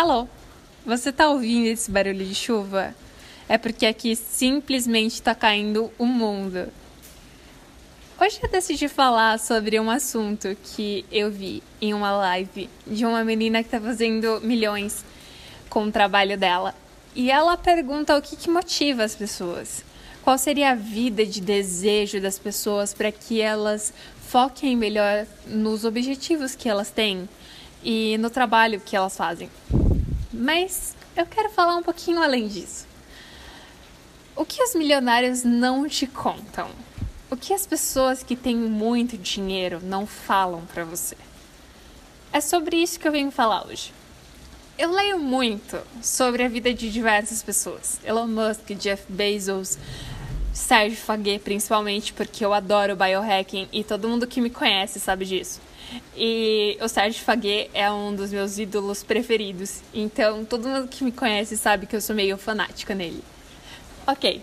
Hello! Você tá ouvindo esse barulho de chuva? É porque aqui simplesmente tá caindo o mundo. Hoje eu decidi falar sobre um assunto que eu vi em uma live de uma menina que tá fazendo milhões com o trabalho dela. E ela pergunta o que, que motiva as pessoas. Qual seria a vida de desejo das pessoas para que elas foquem melhor nos objetivos que elas têm e no trabalho que elas fazem. Mas eu quero falar um pouquinho além disso. O que os milionários não te contam? O que as pessoas que têm muito dinheiro não falam para você? É sobre isso que eu venho falar hoje. Eu leio muito sobre a vida de diversas pessoas. Elon Musk, Jeff Bezos, Sérgio Faguet, principalmente, porque eu adoro biohacking e todo mundo que me conhece sabe disso. E o Sérgio Faguet é um dos meus ídolos preferidos. Então, todo mundo que me conhece sabe que eu sou meio fanática nele. Ok,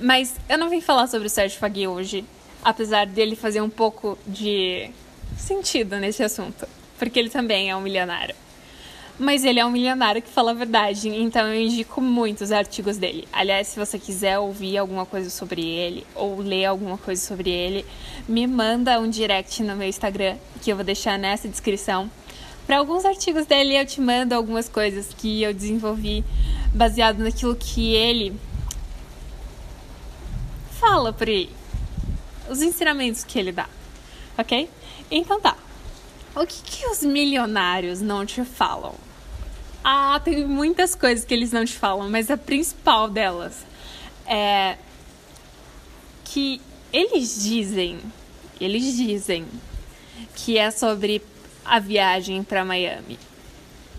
mas eu não vim falar sobre o Sérgio Faguet hoje, apesar dele fazer um pouco de sentido nesse assunto, porque ele também é um milionário. Mas ele é um milionário que fala a verdade, então eu indico muito os artigos dele. Aliás, se você quiser ouvir alguma coisa sobre ele ou ler alguma coisa sobre ele, me manda um direct no meu Instagram, que eu vou deixar nessa descrição. Para alguns artigos dele, eu te mando algumas coisas que eu desenvolvi baseado naquilo que ele fala por aí. Os ensinamentos que ele dá, ok? Então tá. O que, que os milionários não te falam? Ah, tem muitas coisas que eles não te falam, mas a principal delas é que eles dizem, eles dizem que é sobre a viagem para Miami.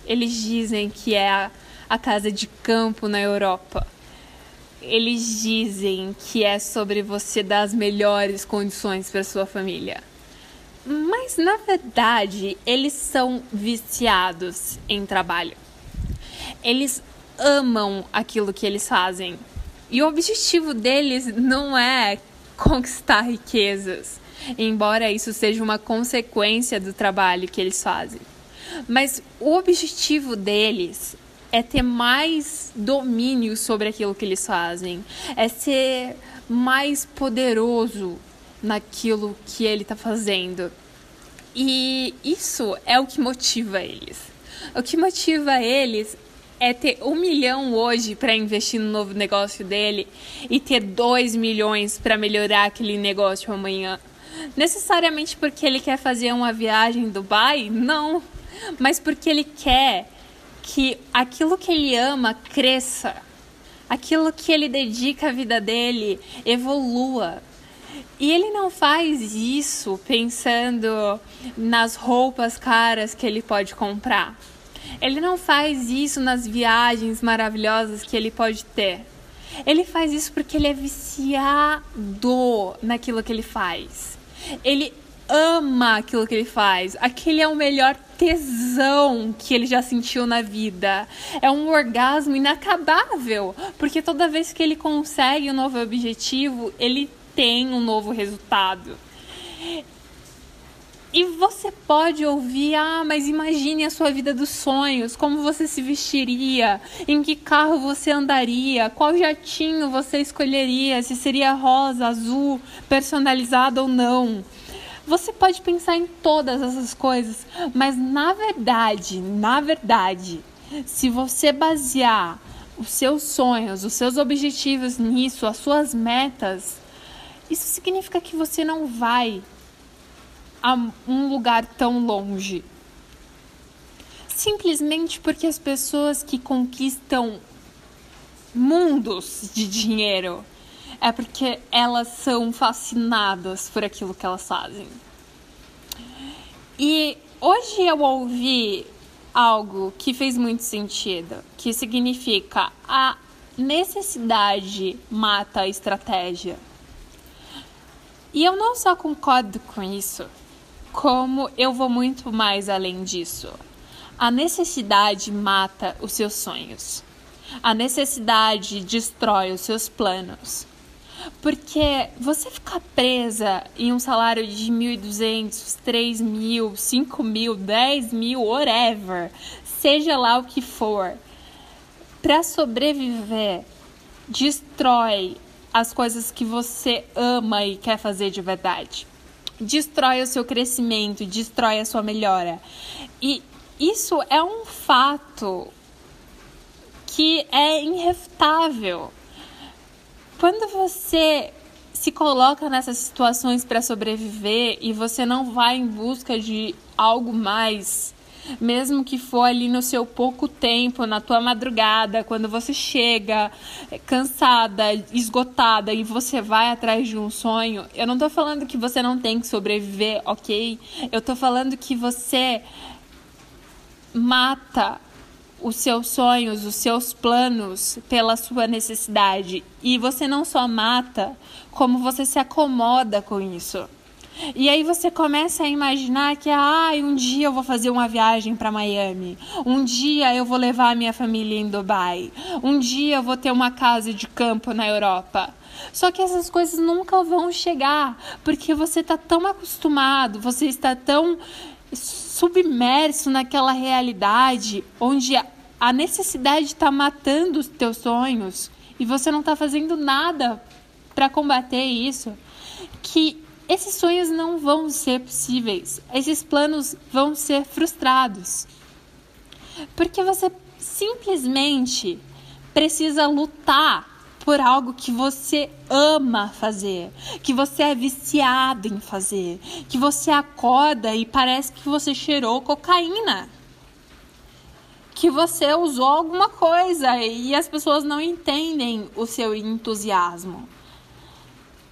Eles dizem que é a, a casa de campo na Europa. Eles dizem que é sobre você dar as melhores condições para sua família. Mas na verdade, eles são viciados em trabalho. Eles amam aquilo que eles fazem. E o objetivo deles não é conquistar riquezas, embora isso seja uma consequência do trabalho que eles fazem. Mas o objetivo deles é ter mais domínio sobre aquilo que eles fazem, é ser mais poderoso naquilo que ele está fazendo. E isso é o que motiva eles. O que motiva eles é ter um milhão hoje para investir no novo negócio dele e ter dois milhões para melhorar aquele negócio amanhã. Necessariamente porque ele quer fazer uma viagem em Dubai? Não. Mas porque ele quer que aquilo que ele ama cresça. Aquilo que ele dedica a vida dele evolua. E ele não faz isso pensando nas roupas caras que ele pode comprar. Ele não faz isso nas viagens maravilhosas que ele pode ter. Ele faz isso porque ele é viciado naquilo que ele faz. Ele ama aquilo que ele faz. Aquele é o melhor tesão que ele já sentiu na vida. É um orgasmo inacabável, porque toda vez que ele consegue um novo objetivo, ele tem um novo resultado. E você pode ouvir, ah, mas imagine a sua vida dos sonhos, como você se vestiria, em que carro você andaria, qual jatinho você escolheria, se seria rosa, azul, personalizado ou não. Você pode pensar em todas essas coisas, mas na verdade, na verdade, se você basear os seus sonhos, os seus objetivos nisso, as suas metas, isso significa que você não vai a um lugar tão longe. Simplesmente porque as pessoas que conquistam mundos de dinheiro é porque elas são fascinadas por aquilo que elas fazem. E hoje eu ouvi algo que fez muito sentido, que significa a necessidade mata a estratégia. E eu não só concordo com isso, como eu vou muito mais além disso. A necessidade mata os seus sonhos. A necessidade destrói os seus planos. Porque você ficar presa em um salário de 1.200, 3.000, 5.000, 10.000, whatever, seja lá o que for, para sobreviver, destrói as coisas que você ama e quer fazer de verdade. Destrói o seu crescimento, destrói a sua melhora. E isso é um fato que é irrefutável. Quando você se coloca nessas situações para sobreviver e você não vai em busca de algo mais, mesmo que for ali no seu pouco tempo, na tua madrugada, quando você chega cansada, esgotada e você vai atrás de um sonho, eu não tô falando que você não tem que sobreviver, ok? Eu tô falando que você mata os seus sonhos, os seus planos pela sua necessidade. E você não só mata, como você se acomoda com isso. E aí você começa a imaginar que ah, um dia eu vou fazer uma viagem para Miami. Um dia eu vou levar a minha família em Dubai. Um dia eu vou ter uma casa de campo na Europa. Só que essas coisas nunca vão chegar, porque você está tão acostumado, você está tão submerso naquela realidade onde a necessidade está matando os teus sonhos e você não está fazendo nada para combater isso, que esses sonhos não vão ser possíveis, esses planos vão ser frustrados. Porque você simplesmente precisa lutar por algo que você ama fazer, que você é viciado em fazer, que você acorda e parece que você cheirou cocaína. Que você usou alguma coisa e as pessoas não entendem o seu entusiasmo.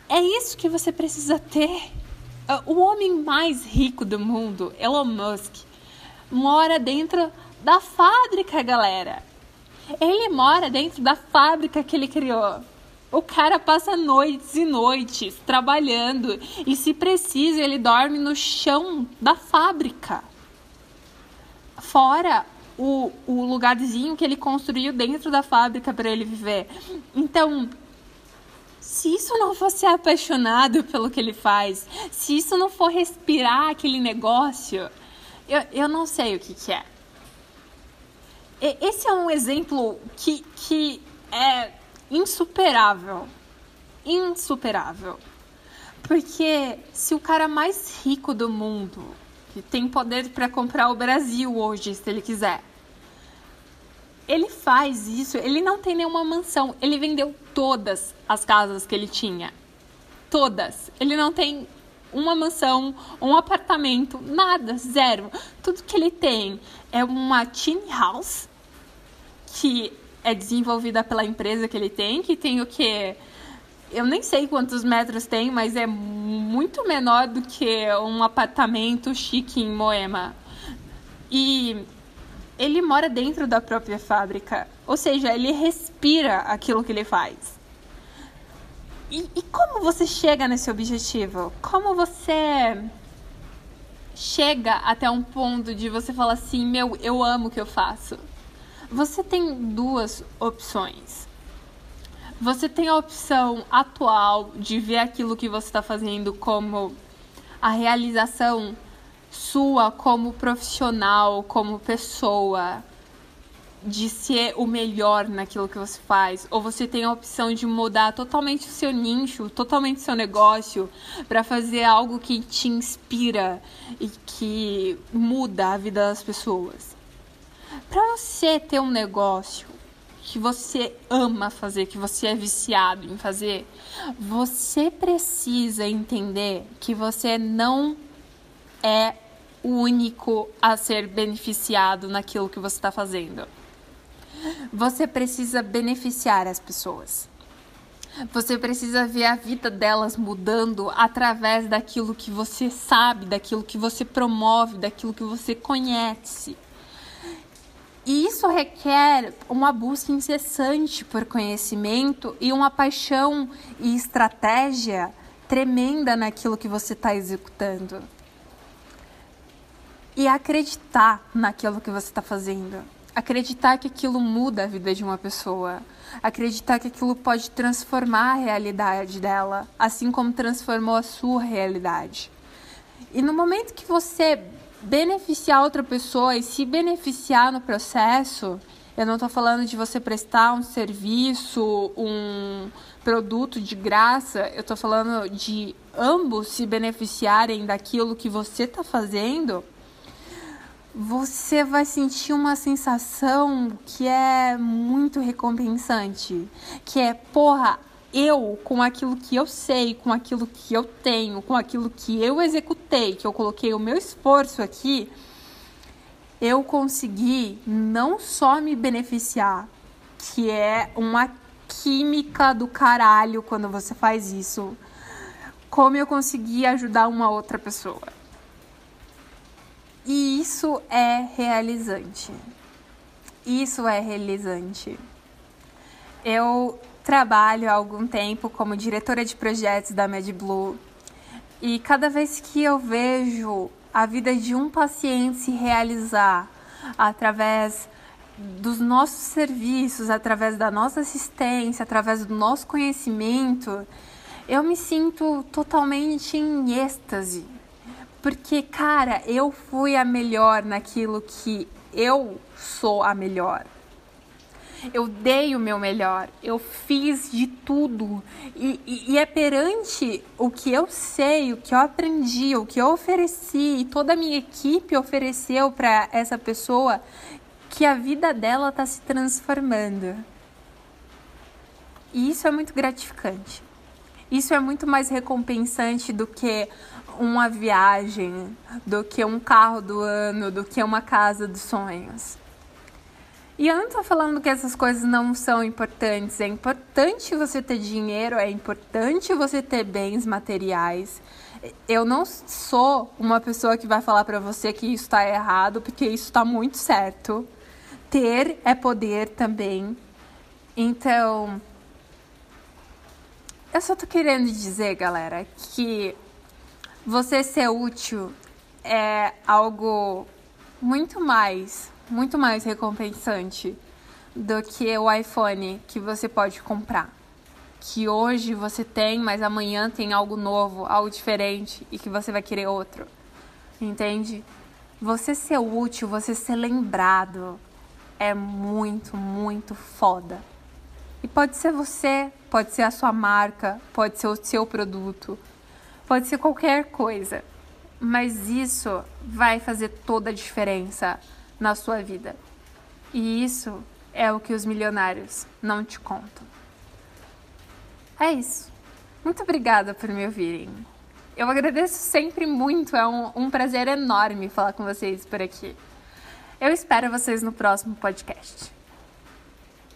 É isso que você precisa ter. O homem mais rico do mundo, Elon Musk, mora dentro da fábrica, galera. Ele mora dentro da fábrica que ele criou. O cara passa noites e noites trabalhando e, se precisa, ele dorme no chão da fábrica. Fora o, o lugarzinho que ele construiu dentro da fábrica para ele viver. Então, se isso não for ser apaixonado pelo que ele faz, se isso não for respirar aquele negócio, eu, eu não sei o que, que é esse é um exemplo que, que é insuperável. Insuperável. Porque se o cara mais rico do mundo, que tem poder para comprar o Brasil hoje, se ele quiser, ele faz isso, ele não tem nenhuma mansão, ele vendeu todas as casas que ele tinha. Todas. Ele não tem uma mansão, um apartamento, nada, zero. Tudo que ele tem é uma tiny house que é desenvolvida pela empresa que ele tem, que tem o que eu nem sei quantos metros tem, mas é muito menor do que um apartamento chique em Moema. E ele mora dentro da própria fábrica, ou seja, ele respira aquilo que ele faz. E, e como você chega nesse objetivo? Como você chega até um ponto de você falar assim: meu, eu amo o que eu faço? Você tem duas opções. Você tem a opção atual de ver aquilo que você está fazendo como a realização sua como profissional, como pessoa, de ser o melhor naquilo que você faz, ou você tem a opção de mudar totalmente o seu nicho, totalmente o seu negócio, para fazer algo que te inspira e que muda a vida das pessoas. Para você ter um negócio que você ama fazer, que você é viciado em fazer, você precisa entender que você não é o único a ser beneficiado naquilo que você está fazendo. Você precisa beneficiar as pessoas. Você precisa ver a vida delas mudando através daquilo que você sabe, daquilo que você promove, daquilo que você conhece. E isso requer uma busca incessante por conhecimento e uma paixão e estratégia tremenda naquilo que você está executando. E acreditar naquilo que você está fazendo acreditar que aquilo muda a vida de uma pessoa, acreditar que aquilo pode transformar a realidade dela, assim como transformou a sua realidade. E no momento que você beneficiar outra pessoa e se beneficiar no processo, eu não estou falando de você prestar um serviço, um produto de graça, eu estou falando de ambos se beneficiarem daquilo que você está fazendo. Você vai sentir uma sensação que é muito recompensante, que é, porra, eu, com aquilo que eu sei, com aquilo que eu tenho, com aquilo que eu executei, que eu coloquei o meu esforço aqui, eu consegui não só me beneficiar, que é uma química do caralho quando você faz isso, como eu consegui ajudar uma outra pessoa. Isso é realizante. Isso é realizante. Eu trabalho há algum tempo como diretora de projetos da MedBlue e cada vez que eu vejo a vida de um paciente se realizar através dos nossos serviços, através da nossa assistência, através do nosso conhecimento, eu me sinto totalmente em êxtase. Porque, cara, eu fui a melhor naquilo que eu sou a melhor. Eu dei o meu melhor, eu fiz de tudo. E, e, e, é perante o que eu sei, o que eu aprendi, o que eu ofereci e toda a minha equipe ofereceu para essa pessoa que a vida dela está se transformando. E isso é muito gratificante. Isso é muito mais recompensante do que uma viagem, do que um carro do ano, do que uma casa dos sonhos. E eu não tô falando que essas coisas não são importantes. É importante você ter dinheiro, é importante você ter bens materiais. Eu não sou uma pessoa que vai falar para você que isso está errado, porque isso está muito certo. Ter é poder também. Então, eu só tô querendo dizer, galera, que você ser útil é algo muito mais muito mais recompensante do que o iPhone que você pode comprar. Que hoje você tem, mas amanhã tem algo novo, algo diferente e que você vai querer outro. Entende? Você ser útil, você ser lembrado é muito, muito foda. E pode ser você, pode ser a sua marca, pode ser o seu produto, pode ser qualquer coisa. Mas isso vai fazer toda a diferença na sua vida. E isso é o que os milionários não te contam. É isso. Muito obrigada por me ouvirem. Eu agradeço sempre muito, é um, um prazer enorme falar com vocês por aqui. Eu espero vocês no próximo podcast.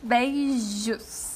Beijos!